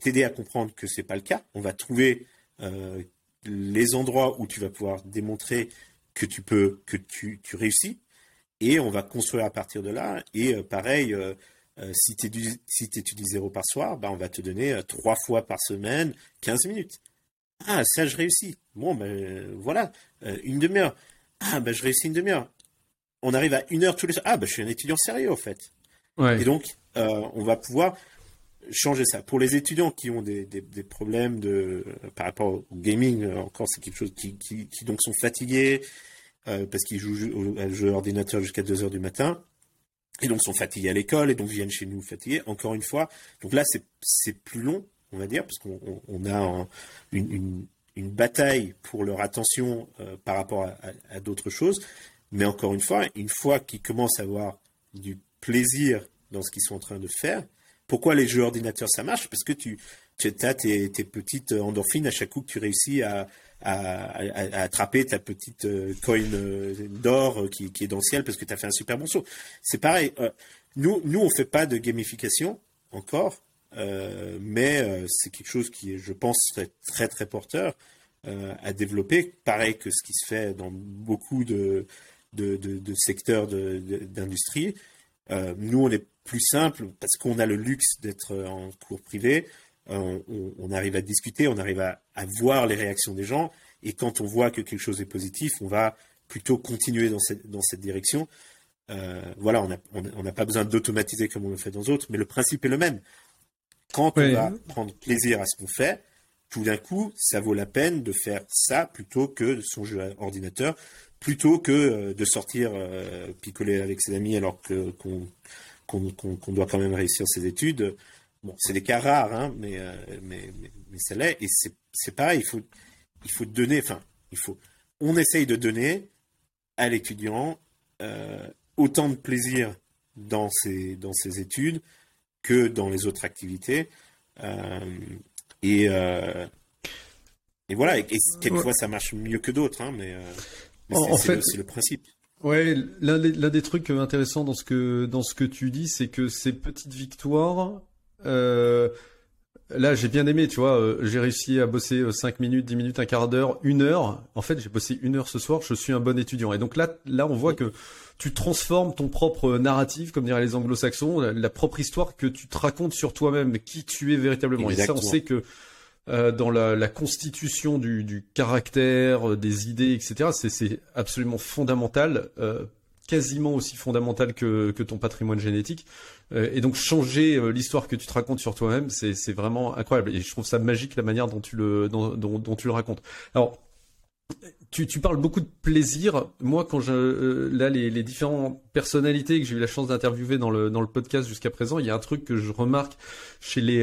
t'aider à comprendre que c'est pas le cas. On va trouver les endroits où tu vas pouvoir démontrer que tu peux, que tu, tu réussis, et on va construire à partir de là. Et euh, pareil, euh, euh, si tu si étudies zéro par soir, bah, on va te donner trois fois par semaine 15 minutes. Ah, ça, je réussis. Bon, ben voilà, une demi-heure. Ah, ben je réussis une demi-heure. On arrive à une heure tous les soirs. Ah, ben je suis un étudiant sérieux, en fait. Et donc, on va pouvoir changer ça. Pour les étudiants qui ont des, des, problèmes de, par rapport au gaming, encore, c'est quelque chose qui, qui, qui, donc sont fatigués, euh, parce qu'ils jouent au jeu ordinateur jusqu'à 2 heures du matin. Et donc sont fatigués à l'école et donc viennent chez nous fatigués. Encore une fois, donc là c'est plus long, on va dire, parce qu'on a une, une, bataille pour leur attention euh, par rapport à, d'autres choses. Mais encore une fois, une fois qu'ils commencent à avoir du plaisir dans ce qu'ils sont en train de faire, pourquoi les jeux ordinateurs ça marche? Parce que tu, tu as tes, petites endorphines à chaque coup que tu réussis à, à, attraper ta petite euh, coin euh, d'or euh, qui, est dans le ciel parce que tu as fait un super bon saut. C'est pareil. nous, nous, on fait pas de gamification encore, mais c'est quelque chose qui, je pense, serait très très porteur à développer. Pareil que ce qui se fait dans beaucoup de, de, de secteurs d'industrie. nous, on est plus simple parce qu'on a le luxe d'être en cours privé. Euh, on, arrive à discuter, on arrive à, voir les réactions des gens, et quand on voit que quelque chose est positif, on va plutôt continuer dans cette, dans cette direction. Euh, voilà, on n'a pas besoin d'automatiser comme on le fait dans d'autres, mais le principe est le même. Quand on va prendre plaisir à ce qu'on fait, tout d'un coup, ça vaut la peine de faire ça plutôt que son jeu ordinateur, plutôt que euh, de sortir picoler avec ses amis alors qu'on doit quand même réussir ses études. Bon, c'est des cas rares, hein, mais, euh, mais, mais, mais c'est l'est. Et c'est pareil, il faut, il faut donner, enfin, il faut, on essaye de donner à l'étudiant euh, autant de plaisir dans ses, dans ses études que dans les autres activités. Euh, et, et voilà, et, quelquefois ça marche mieux que d'autres, hein, mais, c'est le, le principe. Ouais, l'un des, des, trucs intéressants dans ce que dans ce que tu dis, c'est que ces petites victoires, euh, là, j'ai bien aimé, tu vois, euh, j'ai réussi à bosser 5 euh, minutes, 10 minutes, un quart d'heure, une heure. En fait, j'ai bossé une heure ce soir, je suis un bon étudiant. Et donc là, là, on voit que tu transformes ton propre narratif, comme diraient les anglo-saxons, la, propre histoire que tu te racontes sur toi-même, qui tu es véritablement. Et ça, on sait que dans la, la constitution du, du, caractère, des idées, etc., c'est absolument fondamental, quasiment aussi fondamental que, ton patrimoine génétique. Euh, et donc changer euh, l'histoire que tu te racontes sur toi-même, c'est vraiment incroyable. Et je trouve ça magique la manière dont tu le, dont, tu le racontes. Alors, tu, parles beaucoup de plaisir. Moi, quand je euh, là les, les différentes personnalités que j'ai eu la chance d'interviewer dans le dans le podcast jusqu'à présent, il y a un truc que je remarque chez les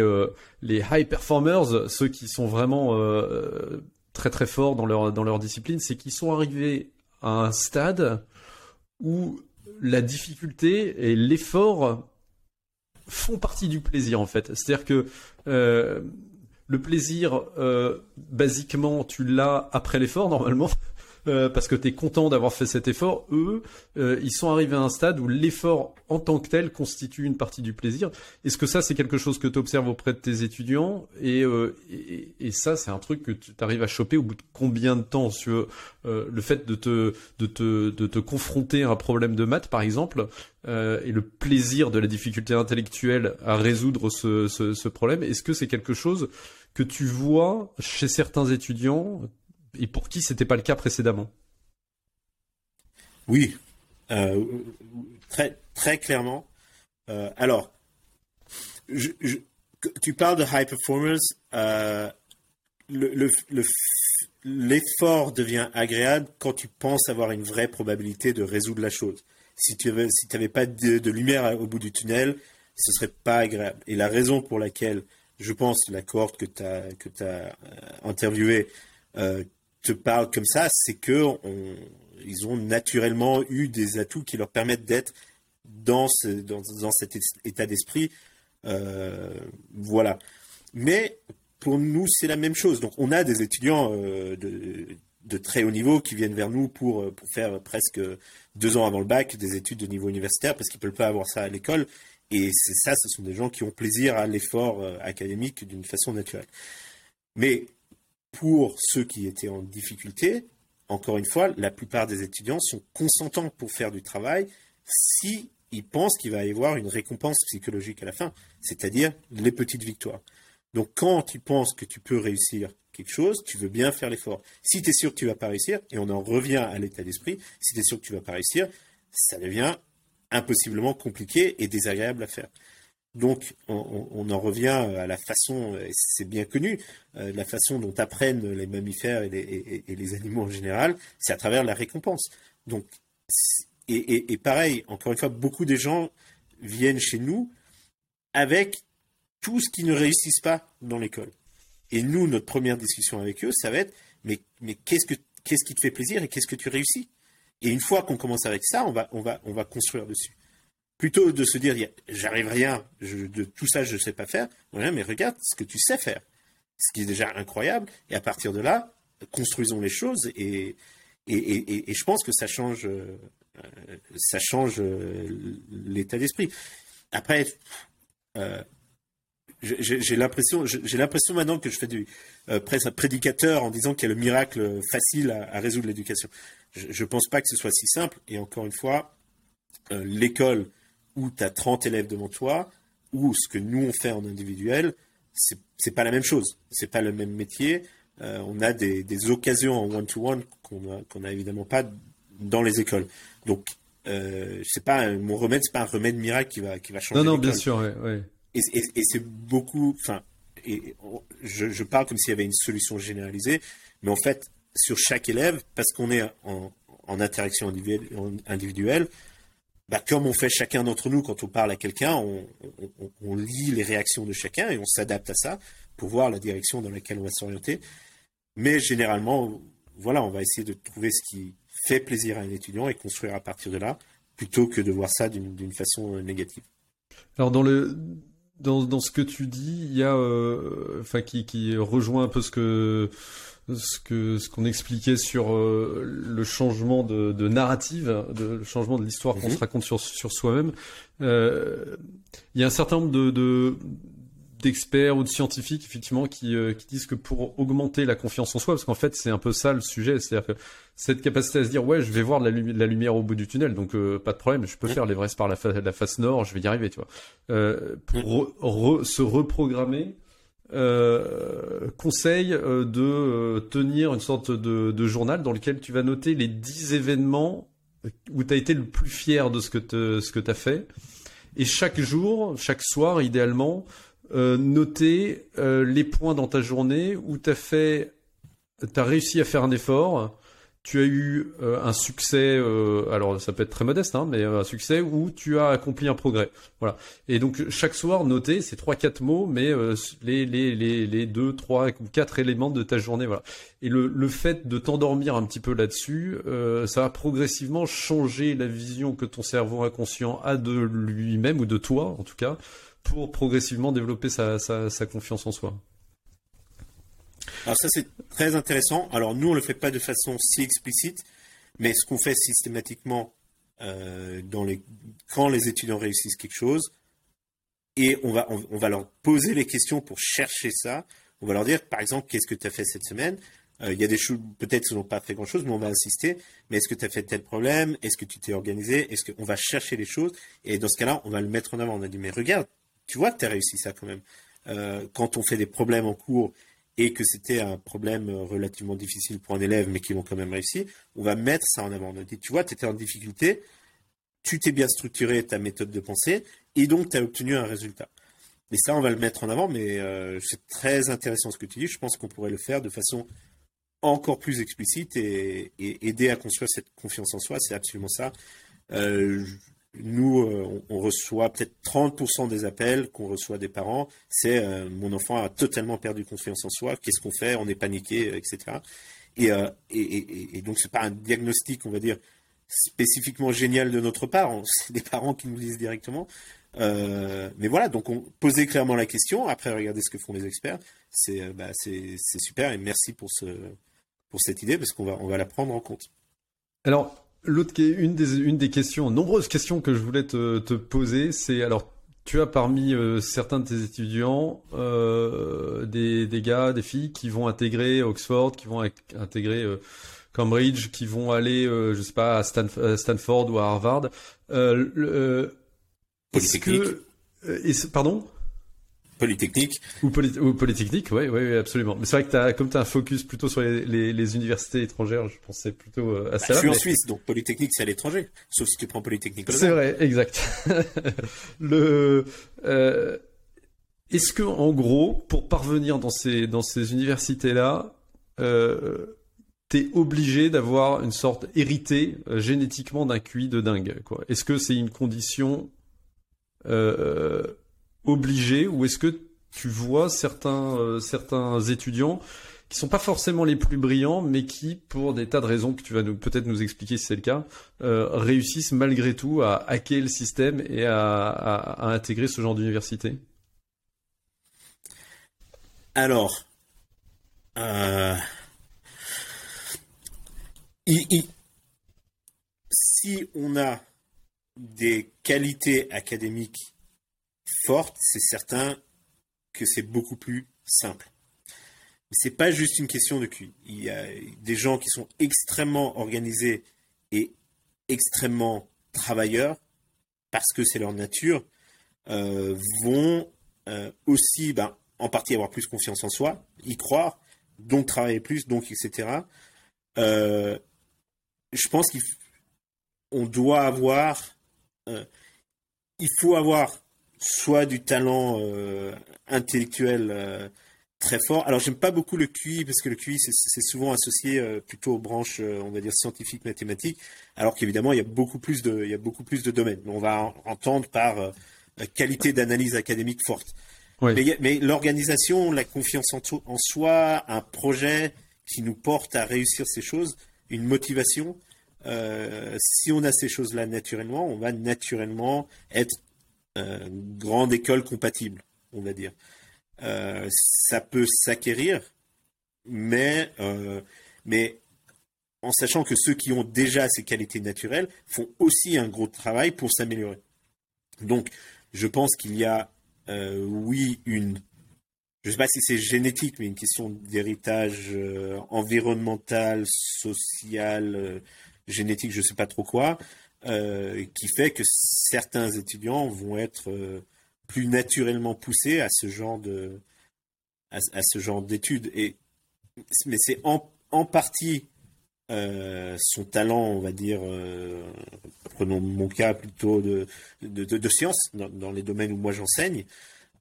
les high performers, ceux qui sont vraiment très très forts dans leur dans leur discipline, c'est qu'ils sont arrivés à un stade où la difficulté et l'effort font partie du plaisir en fait. C'est-à-dire que euh, le plaisir, euh, basiquement, tu l'as après l'effort normalement. Euh, parce que tu es content d'avoir fait cet effort, eux, euh, ils sont arrivés à un stade où l'effort en tant que tel constitue une partie du plaisir. Est-ce que ça, c'est quelque chose que tu observes auprès de tes étudiants? Et, euh, et, ça, c'est un truc que tu arrives à choper au bout de combien de temps? Sur le fait de te, de, te, de te confronter à un problème de maths, par exemple, et le plaisir de la difficulté intellectuelle à résoudre ce, ce, ce problème Est-ce que c'est quelque chose que tu vois chez certains étudiants et pour qui c'était pas le cas précédemment? Oui, euh, très, très clairement. Euh, alors, tu parles de high performers. Euh, l'effort devient agréable quand tu penses avoir une vraie probabilité de résoudre la chose. Si tu n'avais si pas de, lumière au bout du tunnel, ce serait pas agréable. Et la raison pour laquelle, je pense, la cohorte que tu as interviewée te parlent comme ça, c'est que ils ont naturellement eu des atouts qui leur permettent d'être dans, cet état d'esprit. Euh, voilà. Mais pour nous, c'est la même chose. Donc, on a des étudiants euh, de, très haut niveau qui viennent vers nous pour, pour faire presque deux ans avant le bac des études de niveau universitaire parce qu'ils ne peuvent pas avoir ça à l'école. Et c'est ça, ce sont des gens qui ont plaisir à l'effort euh, académique d'une façon naturelle. Mais pour ceux qui étaient en difficulté, encore une fois, la plupart des étudiants sont consentants pour faire du travail si pensent qu'il va y avoir une récompense psychologique à la fin, c'est-à-dire les petites victoires. Donc quand tu penses que tu peux réussir quelque chose, tu veux bien faire l'effort. Si tu es sûr que tu vas pas réussir, et on en revient à l'état d'esprit, si tu es sûr que tu vas pas réussir, ça devient impossiblement compliqué et désagréable à faire. Donc, on, en revient à la façon, c'est bien connu, euh, la façon dont apprennent les mammifères et les, animaux en général, c'est à travers la récompense. Donc, et, et, pareil, encore une fois, beaucoup de gens viennent chez nous avec tout ce qui ne réussissent pas dans l'école. Et nous, notre première discussion avec eux, ça va être, mais, mais qu'est-ce, que, qu'est-ce qui te fait plaisir et qu'est-ce que tu réussis? Et une fois qu'on commence avec ça, on va, on va, on va construire dessus. Plutôt de se dire, j'arrive rien, de tout ça, je ne sais pas faire. mais regarde ce que tu sais faire. Ce qui est déjà incroyable. Et à partir de là, construisons les choses. Et, et, et, je pense que ça change, euh, change euh, l'état d'esprit. Après, euh, j'ai l'impression, maintenant que je fais du presque un prédicateur en disant qu'il y a le miracle facile à résoudre l'éducation. Je ne pense pas que ce soit si simple. Et encore une fois, l'école où tu as 30 élèves devant toi, ou ce que nous on fait en individuel, c'est, n'est pas la même chose. C'est pas le même métier. Euh, on a des, occasions en one-to-one qu'on n'a évidemment pas dans les écoles. Donc, euh, c'est pas mon remède, c'est pas un remède miracle qui va qui va changer. Non, non, bien sûr, ouais, Et, c'est beaucoup. Enfin, et je, parle comme s'il y avait une solution généralisée, mais en fait, sur chaque élève, parce qu'on est en, en interaction individuelle, bah, comme on fait chacun d'entre nous quand on parle à quelqu'un, on, lit les réactions de chacun et on s'adapte à ça pour voir la direction dans laquelle on va s'orienter. Mais généralement, voilà, on va essayer de trouver ce qui fait plaisir à un étudiant et construire à partir de là, plutôt que de voir ça d'une façon négative. Alors dans le dans, dans ce que tu dis, il y a, euh, enfin qui, qui rejoint un peu ce que ce que ce qu'on expliquait sur euh, le changement de, de narrative, de, le changement de l'histoire qu'on mhm. se raconte sur sur soi-même. Euh, il y a un certain nombre de, de d'experts ou de scientifiques effectivement qui, euh, qui disent que pour augmenter la confiance en soi, parce qu'en fait c'est un peu ça le sujet, c'est-à-dire que cette capacité à se dire ouais je vais voir la, la lumière au bout du tunnel, donc euh, pas de problème, je peux faire l'Everest par la, la face nord, je vais y arriver, tu vois. Euh, pour se reprogrammer, euh, conseille euh, de euh, tenir une sorte de, journal dans lequel tu vas noter les 10 événements où tu as été le plus fier de ce que tu as fait. Et chaque jour, chaque soir, idéalement, euh, noter les points dans ta journée où tu tu as réussi à faire un effort, tu as eu euh, un succès, euh, alors ça peut être très modeste, hein, mais un succès où tu as accompli un progrès. Voilà. Et donc chaque soir, noter ces trois quatre mots, mais euh, les, les, les, les deux, trois ou quatre éléments de ta journée. Voilà. Et le, fait de t'endormir un petit peu là-dessus, ça va progressivement changer la vision que ton cerveau inconscient a de lui-même ou de toi, en tout cas, pour progressivement développer sa confiance en soi. Alors ça c'est très intéressant. Alors nous on le fait pas de façon si explicite, mais ce qu'on fait systématiquement euh, quand les étudiants réussissent quelque chose, et on va on, va leur poser les questions pour chercher ça. On va leur dire par exemple qu'est-ce que tu as fait cette semaine? Euh, il y a des choses peut-être qu'ils n'ont pas fait grand chose, mais on va insister. Mais est-ce que tu as fait tel problème? Est-ce que tu t'es organisé? Est-ce qu'on va chercher les choses? Et dans ce cas-là, on va le mettre en avant. On a dit mais regarde, tu vois que tu as réussi ça quand même. Euh, quand on fait des problèmes en cours et que c'était un problème relativement difficile pour un élève, mais qu'ils l'ont quand même réussi, on va mettre ça en avant. On dit, tu vois, tu étais en difficulté, tu t'es bien structuré ta méthode de pensée, et donc tu as obtenu un résultat. Et ça, on va le mettre en avant, mais euh, c'est très intéressant ce que tu dis. Je pense qu'on pourrait le faire de façon encore plus explicite et, aider à construire cette confiance en soi. C'est absolument ça. Euh, nous, euh, on, reçoit peut-être 30% des appels qu'on reçoit des parents. C'est euh, mon enfant a totalement perdu confiance en soi. Qu'est-ce qu'on fait? On est paniqué, euh, etc. Et, et, donc c'est pas un diagnostic, on va dire, spécifiquement génial de notre part. C'est des parents qui nous disent directement. mais voilà, donc on posait clairement la question. Après, regardez ce que font les experts. C'est bah, super et merci pour ce pour cette idée parce qu'on va on va la prendre en compte. Alors L'autre, une des, une des questions, nombreuses questions que je voulais te, te poser, c'est alors tu as parmi certains de tes étudiants des, des, gars, des filles qui vont intégrer Oxford, qui vont intégrer Cambridge, qui vont aller, je sais pas, à Stanford ou à Harvard. Le, Polytechnique. Que, pardon? Polytechnique. Ou, Polytechnique, oui, oui, absolument. Mais c'est vrai que as, comme tu as un focus plutôt sur les, universités étrangères, je pensais plutôt euh, à ça. Bah, je suis en Suisse, donc Polytechnique, c'est à l'étranger. Sauf si tu prends Polytechnique. C'est vrai, exact. le, euh, est-ce que, en gros, pour parvenir dans ces, dans ces universités-là, euh, t'es obligé d'avoir une sorte hérité euh, génétiquement d'un QI de dingue. Est-ce que c'est une condition euh, obligé ou est-ce que tu vois certains, euh, certains étudiants qui sont pas forcément les plus brillants, mais qui, pour des tas de raisons que tu vas peut-être nous expliquer si c'est le cas, euh, réussissent malgré tout à hacker le système et à, intégrer ce genre d'université? Alors, euh, si on a des qualités académiques forte, c'est certain que c'est beaucoup plus simple. Mais c'est pas juste une question de QI. Il y a des gens qui sont extrêmement organisés et extrêmement travailleurs parce que c'est leur nature, euh, vont euh, aussi, ben, en partie avoir plus confiance en soi, y croire, donc travailler plus, donc etc. Euh, je pense qu'on doit avoir, il faut avoir soit du talent euh, intellectuel euh, très fort. Alors j'aime pas beaucoup le QI parce que le QI c'est souvent associé euh, plutôt aux branches on va dire scientifiques mathématiques alors qu'évidemment il y a beaucoup plus de il y a beaucoup plus de domaines. On va entendre par qualité d'analyse académique forte. Mais, l'organisation, la confiance en, en, soi, un projet qui nous porte à réussir ces choses, une motivation, si on a ces choses-là naturellement, on va naturellement être grande école compatible, on va dire. Euh, ça peut s'acquérir, mais, euh, mais en sachant que ceux qui ont déjà ces qualités naturelles font aussi un gros travail pour s'améliorer. Donc, je pense qu'il y a, oui, une, je ne sais pas si c'est génétique, mais une question d'héritage environnemental, social, génétique, je ne sais pas trop quoi, euh, qui fait que certains étudiants vont être euh, plus naturellement poussés à ce genre de à, ce genre d'études. Et mais c'est en, en partie euh, son talent, on va dire, prenons mon cas plutôt de, de, sciences, dans, les domaines où moi j'enseigne,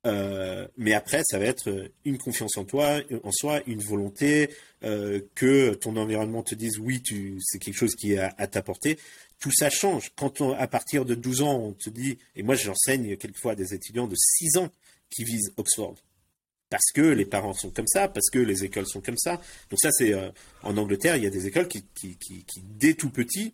mais après, ça va être une confiance en toi, en soi, une volonté, que ton environnement te dise oui, c'est quelque chose qui est à, à ta portée tout ça change. Quand à partir de 12 ans, on te dit, et moi j'enseigne quelquefois des étudiants de 6 ans qui visent Oxford. Parce que les parents sont comme ça, parce que les écoles sont comme ça. Donc ça, c'est euh, en Angleterre, il y a des écoles qui, dès tout petit,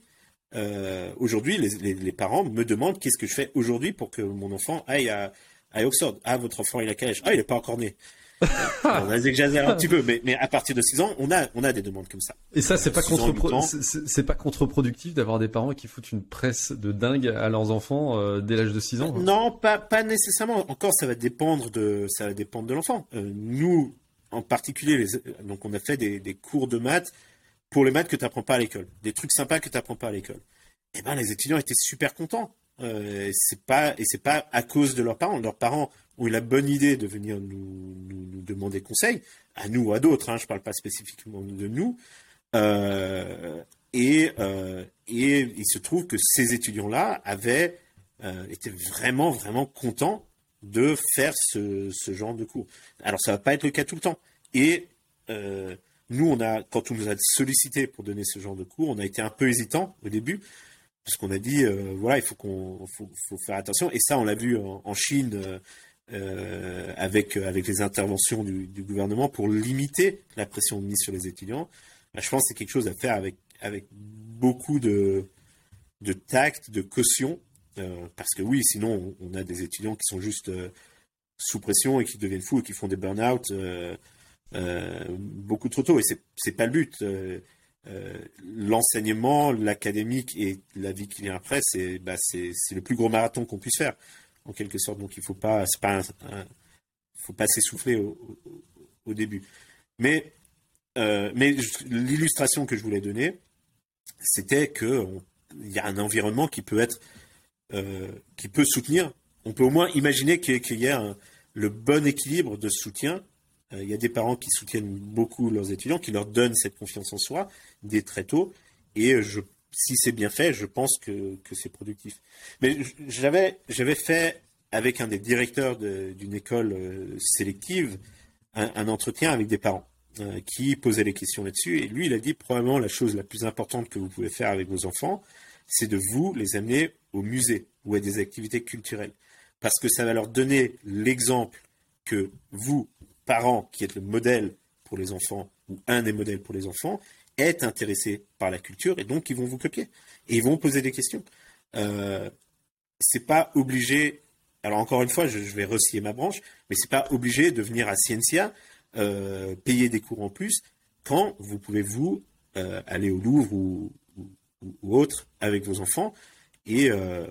euh, aujourd'hui, les, parents me demandent qu'est-ce que je fais aujourd'hui pour que mon enfant aille à, à Oxford? Ah, votre enfant, il a quel âge Ah, il n'est pas encore né on exagère un petit peu, mais, mais à partir de 6 ans, on a, on a des demandes comme ça. Et ça, c'est pas, contre c'est pas contre-productif d'avoir des parents qui foutent une presse de dingue à leurs enfants euh, dès l'âge de 6 ans Non, pas, pas nécessairement. Encore, ça va dépendre de, ça va dépendre de l'enfant. Euh, nous, en particulier, les, donc on a fait des, des cours de maths pour les maths que tu n'apprends pas à l'école, des trucs sympas que tu n'apprends pas à l'école. Et eh ben, les étudiants étaient super contents. Euh, c'est pas et c'est pas à cause de leurs parents. Leurs parents ont eu la bonne idée de venir nous, demander conseil, à nous ou à d'autres. Hein, je parle pas spécifiquement de nous. Euh, et, euh, et il se trouve que ces étudiants-là avaient euh, vraiment vraiment contents de faire ce, ce, genre de cours. Alors ça va pas être le cas tout le temps. Et euh, nous, on a, quand on nous a sollicité pour donner ce genre de cours, on a été un peu hésitant au début parce qu'on a dit voilà il faut qu'on faut, faire attention et ça on l'a vu en, Chine euh, euh, avec avec les interventions du, gouvernement pour limiter la pression mise sur les étudiants bah, je pense que c'est quelque chose à faire avec avec beaucoup de de tact de caution parce que oui sinon on, a des étudiants qui sont juste sous pression et qui deviennent fous et qui font des burn-out beaucoup trop tôt et c'est c'est pas le but euh, l'enseignement, l'académique et la vie qui vient après, c'est bah, le plus gros marathon qu'on puisse faire. En quelque sorte. Donc il faut pas, pas faut pas s'essouffler au, début. Mais, euh, mais l'illustration que je voulais donner, c'était que il y a un environnement qui peut être, euh, qui peut soutenir. On peut au moins imaginer qu'il y a le bon équilibre de soutien. Euh, il y a des parents qui soutiennent beaucoup leurs étudiants, qui leur donnent cette confiance en soi dès très tôt. Et je, si c'est bien fait, je pense que, c'est productif. Mais j'avais, j'avais fait avec un des directeurs d'une école euh, sélective un, entretien avec des parents euh, qui posaient les questions là-dessus. Et lui, il a dit probablement la chose la plus importante que vous pouvez faire avec vos enfants, c'est de vous les amener au musée ou à des activités culturelles. Parce que ça va leur donner l'exemple que vous, parents, qui êtes le modèle pour les enfants, ou un des modèles pour les enfants, êtes intéressés par la culture et donc ils vont vous copier. Et ils vont poser des questions. Euh, c'est pas obligé alors encore une fois, je, vais rescier ma branche, mais c'est pas obligé de venir à Ciencia euh, payer des cours en plus quand vous pouvez vous euh, aller au Louvre ou, autre avec vos enfants euh,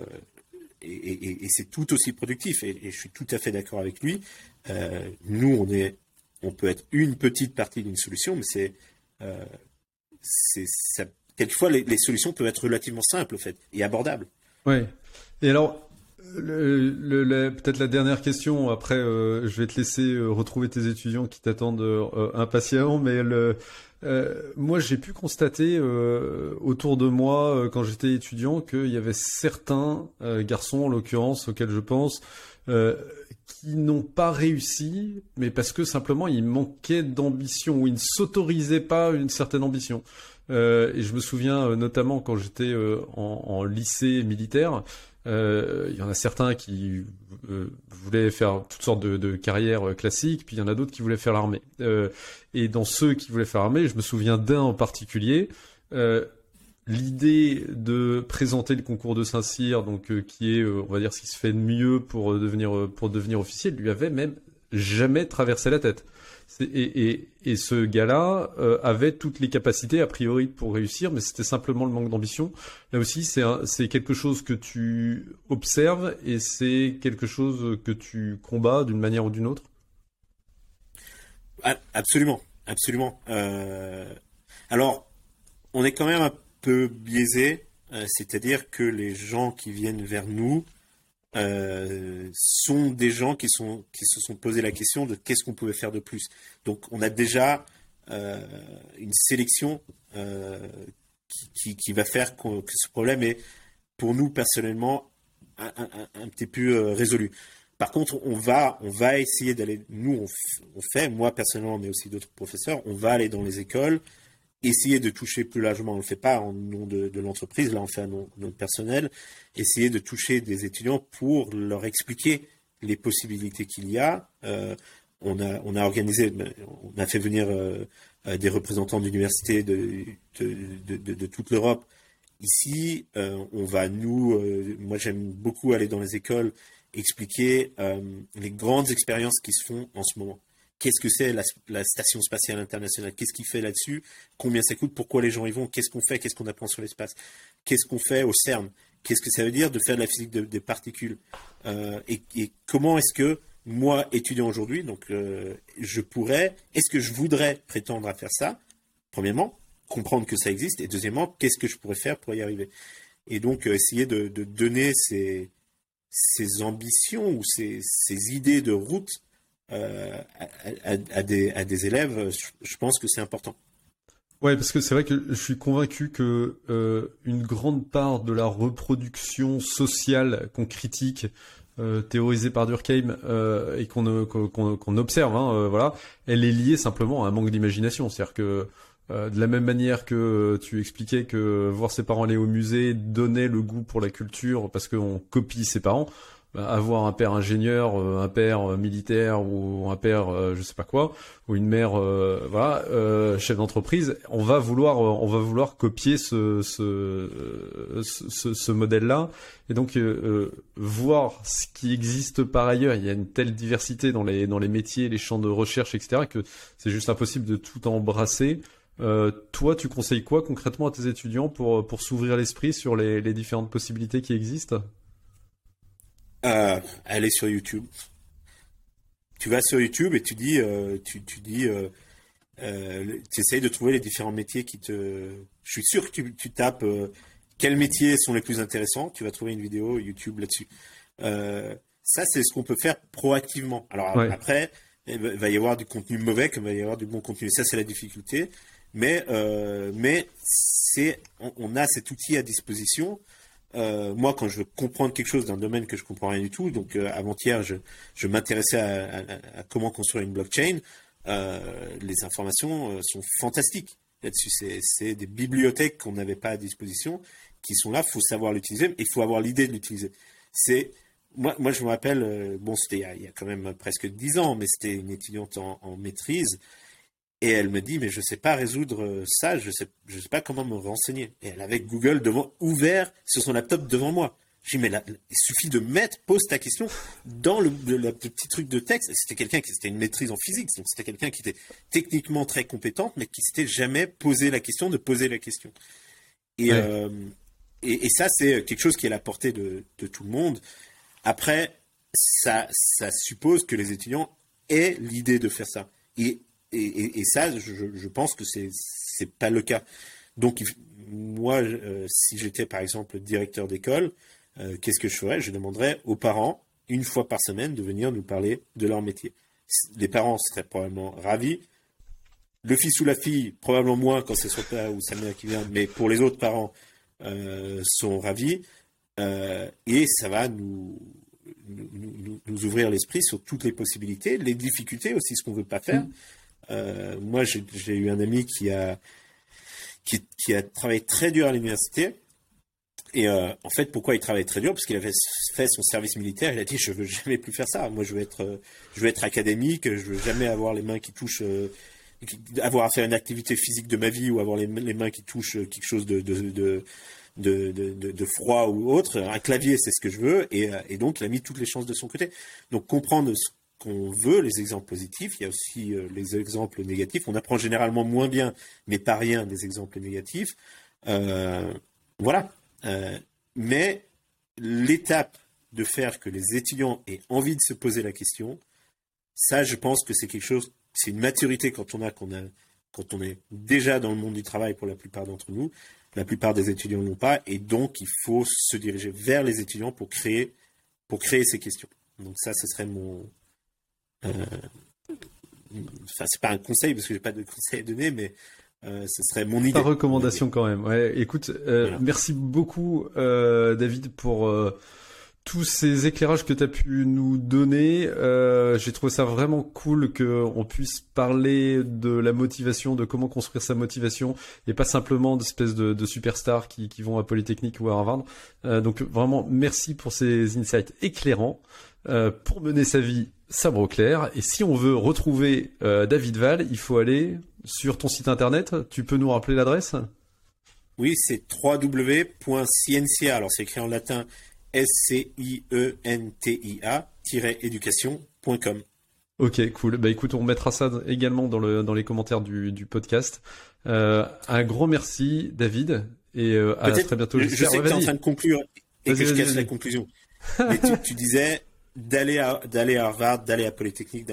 et, et, c'est tout aussi productif et, je suis tout à fait d'accord avec lui. nous, on est, on peut être une petite partie d'une solution, mais c'est, c'est quelquefois les, solutions peuvent être relativement simples en fait et abordables. Oui. Et alors, Peut-être la dernière question, après euh, je vais te laisser euh, retrouver tes étudiants qui t'attendent euh, impatiemment, mais moi j'ai pu constater autour de moi quand j'étais étudiant qu'il y avait certains garçons en l'occurrence auxquels je pense qui n'ont pas réussi, mais parce que simplement ils manquaient d'ambition ou ils ne s'autorisaient pas une certaine ambition. et je me souviens notamment quand j'étais en, en, lycée militaire, euh, il y en a certains qui euh, voulaient faire toutes sortes de, carrières euh, classiques, puis il y en a d'autres qui voulaient faire l'armée. et dans ceux qui voulaient faire l'armée, je me souviens d'un en particulier. L'idée de présenter le concours de Saint-Cyr, donc qui est, on va dire, ce qui se fait de mieux pour devenir pour devenir officier, lui avait même jamais traversé la tête. Et, ce gars-là euh, avait toutes les capacités a priori pour réussir, mais c'était simplement le manque d'ambition. Là aussi, c'est quelque chose que tu observes et c'est quelque chose que tu combats d'une manière ou d'une autre? Absolument, absolument. Euh, alors, on est quand même un peu biaisé, euh, c'est-à-dire que les gens qui viennent vers nous euh, sont des gens qui, se sont posé la question de qu'est-ce qu'on pouvait faire de plus. Donc on a déjà euh, une sélection qui, va faire que ce problème est, pour nous personnellement, un, petit peu résolu. Par contre, on va, on va essayer d'aller, nous on, fait, moi personnellement, mais aussi d'autres professeurs, on va aller dans les écoles, essayer de toucher plus largement, on ne le fait pas en nom de, l'entreprise, là on fait un nom, personnel, essayer de toucher des étudiants pour leur expliquer les possibilités qu'il y a. Euh, on, a, on a organisé, on a fait venir euh, euh, des représentants d'universités de, de, de, toute l'Europe. Ici, on va nous, moi j'aime beaucoup aller dans les écoles, expliquer les grandes expériences qui se font en ce moment qu'est-ce que c'est la, station spatiale internationale, qu'est-ce qu'il fait là-dessus, combien ça coûte, pourquoi les gens y vont, qu'est-ce qu'on fait, qu'est-ce qu'on apprend sur l'espace, qu'est-ce qu'on fait au CERN, qu'est-ce que ça veut dire de faire de la physique des particules, euh, et, comment est-ce que moi, étudiant aujourd'hui, donc euh, je pourrais, est-ce que je voudrais prétendre à faire ça? Premièrement, comprendre que ça existe, et deuxièmement, qu'est-ce que je pourrais faire pour y arriver? Et donc euh, essayer de, donner ces, ambitions ou ces idées de route euh, à, des, élèves, je, pense que c'est important. Ouais, parce que c'est vrai que je suis convaincu que euh, une grande part de la reproduction sociale qu'on critique, euh, théorisée par Durkheim et qu'on observe, hein, voilà, elle est liée simplement à un manque d'imagination. C'est-à-dire que de la même manière que tu expliquais que voir ses parents aller au musée donnait le goût pour la culture parce qu'on copie ses parents, avoir un père ingénieur, euh, un père euh, militaire ou un père euh, je sais pas quoi, ou une mère voilà chef d'entreprise, on va vouloir on va vouloir copier ce ce modèle-là et donc voir ce qui existe par ailleurs. Il y a une telle diversité dans les dans les métiers, les champs de recherche, etc. que c'est juste impossible de tout embrasser. toi, tu conseilles quoi concrètement à tes étudiants pour pour s'ouvrir l'esprit sur les, les différentes possibilités qui existent? Euh, Elle est sur YouTube. Tu vas sur YouTube et tu dis, euh, tu, tu, dis, euh, euh, tu essayes de trouver les différents métiers qui te. Je suis sûr que tu, tu tapes quels métiers sont les plus intéressants. Tu vas trouver une vidéo YouTube là-dessus. ça, c'est ce qu'on peut faire proactivement. Alors après, il va y avoir du contenu mauvais comme il va y avoir du bon contenu. ça, c'est la difficulté. Mais, mais c'est, on, a cet outil à disposition euh, moi, quand je veux comprendre quelque chose d'un domaine que je comprends rien du tout, donc euh, avant-hier, je, je m'intéressais à, comment construire une blockchain. Euh, les informations sont fantastiques là-dessus. C'est des bibliothèques qu'on n'avait pas à disposition, qui sont là. Il faut savoir l'utiliser, et il faut avoir l'idée de l'utiliser. C'est moi, moi, je me rappelle, bon, c'était il, y a quand même presque dix ans, mais c'était une étudiante en maîtrise et elle me dit, mais je sais pas résoudre euh, ça, je sais, je sais pas comment me renseigner. Et elle avait Google devant, ouvert sur son laptop devant moi. J'ai dit, mais là, il suffit de mettre, pose ta question dans le, petit truc de texte. C'était quelqu'un qui, c'était une maîtrise en physique, donc c'était quelqu'un qui était techniquement très compétente, mais qui s'était jamais posé la question de poser la question. Et, euh, et, et, ça, c'est quelque chose qui est à la portée de, de tout le monde. Après, ça, ça suppose que les étudiants aient l'idée de faire ça. Et et, ça, je, pense que c'est c'est pas le cas. Donc moi, euh, si j'étais par exemple directeur d'école, euh, qu'est-ce que je ferais? Je demanderais aux parents une fois par semaine de venir nous parler de leur métier. Les parents seraient probablement ravis. Le fils ou la fille, probablement moins quand c'est son père ou sa mère qui vient, mais pour les autres parents, euh, sont ravis. et ça va nous ouvrir l'esprit sur toutes les possibilités, les difficultés aussi, ce qu'on ne veut pas faire. Mmh. Euh, moi, j'ai eu un ami qui a, qui, a travaillé très dur à l'université. Et euh, en fait, pourquoi il travaille très dur? Parce qu'il avait fait son service militaire. Il a dit je veux jamais plus faire ça. Moi, je veux être, je veux être académique. Je veux jamais avoir les mains qui touchent, euh, avoir à faire une activité physique de ma vie ou avoir les, mains qui touchent quelque chose de de, de, de, froid ou autre. Un clavier, c'est ce que je veux. Et, et, donc, il a mis toutes les chances de son côté. Donc, comprendre ce qu'on veut, les exemples positifs, il y a aussi euh, les exemples négatifs. On apprend généralement moins bien, mais pas rien des exemples négatifs. Euh, voilà. Euh, mais l'étape de faire que les étudiants aient envie de se poser la question, ça, je pense que c'est quelque chose, c'est une maturité quand on a, quand on est déjà dans le monde du travail pour la plupart d'entre nous. La plupart des étudiants l'ont pas, et donc il faut se diriger vers les étudiants pour créer, pour créer ces questions. Donc ça, ce serait mon, enfin, c'est pas un conseil parce que j'ai pas de conseil à donner, mais euh, ce serait mon idée. Ta recommandation quand même. Ouais, écoute, euh, merci beaucoup euh, David pour euh, tous ces éclairages que tu as pu nous donner. Euh, j'ai trouvé ça vraiment cool qu'on puisse parler de la motivation, de comment construire sa motivation, et pas simplement d'espèces de, de superstars qui, qui, vont à Polytechnique ou à Harvard. donc vraiment, merci pour ces insights éclairants. pour mener sa vie sabre clair. Et si on veut retrouver euh, David Val, il faut aller sur ton site internet. Tu peux nous rappeler l'adresse? Oui, c'est www.scientia. Alors c'est écrit en latin S-C-I-E-N-T-I-A-éducation.com. Ok, cool. Bah écoute, on mettra ça également dans, le, dans les commentaires du, du podcast. Euh, un grand merci, David, et euh, à très bientôt. Je, sais que tu es en train de conclure et que je casse la conclusion. Mais tu, tu disais, d'aller à, d'aller à Harvard, d'aller à Polytechnique.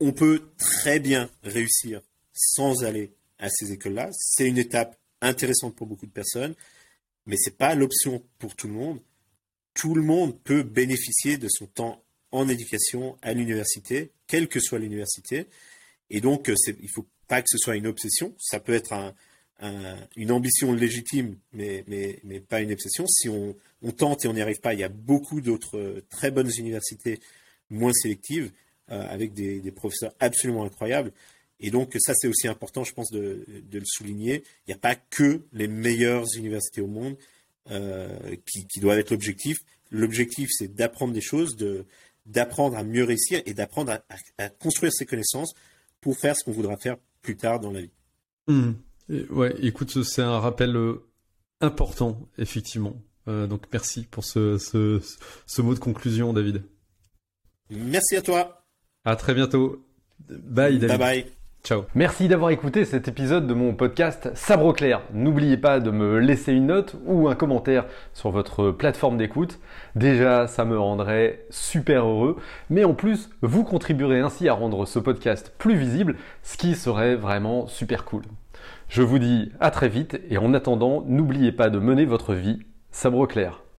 On peut très bien réussir sans aller à ces écoles-là. C'est une étape intéressante pour beaucoup de personnes, mais c'est pas l'option pour tout le monde. Tout le monde peut bénéficier de son temps en éducation à l'université, quelle que soit l'université. Et donc, il ne faut pas que ce soit une obsession. Ça peut être un, une ambition légitime, mais, mais, mais, pas une obsession. Si on, on tente et on n'y arrive pas, il y a beaucoup d'autres euh, très bonnes universités moins sélectives, euh, avec des, professeurs absolument incroyables. Et donc ça, c'est aussi important, je pense, de, le souligner. Il n'y a pas que les meilleures universités au monde euh, qui, doivent être l'objectif. L'objectif, c'est d'apprendre des choses, d'apprendre à mieux réussir et d'apprendre à, construire ses connaissances pour faire ce qu'on voudra faire plus tard dans la vie. Mmh écoute, c'est un rappel important, effectivement. Euh, donc merci pour ce, ce, ce, mot de conclusion, David. Merci à toi. À très bientôt. Bye, David. Bye bye. Ciao. Merci d'avoir écouté cet épisode de mon podcast Sabre Clair. N'oubliez pas de me laisser une note ou un commentaire sur votre plateforme d'écoute. Déjà, ça me rendrait super heureux. Mais en plus, vous contribuerez ainsi à rendre ce podcast plus visible, ce qui serait vraiment super cool. Je vous dis à très vite et en attendant, n'oubliez pas de mener votre vie sabre clair.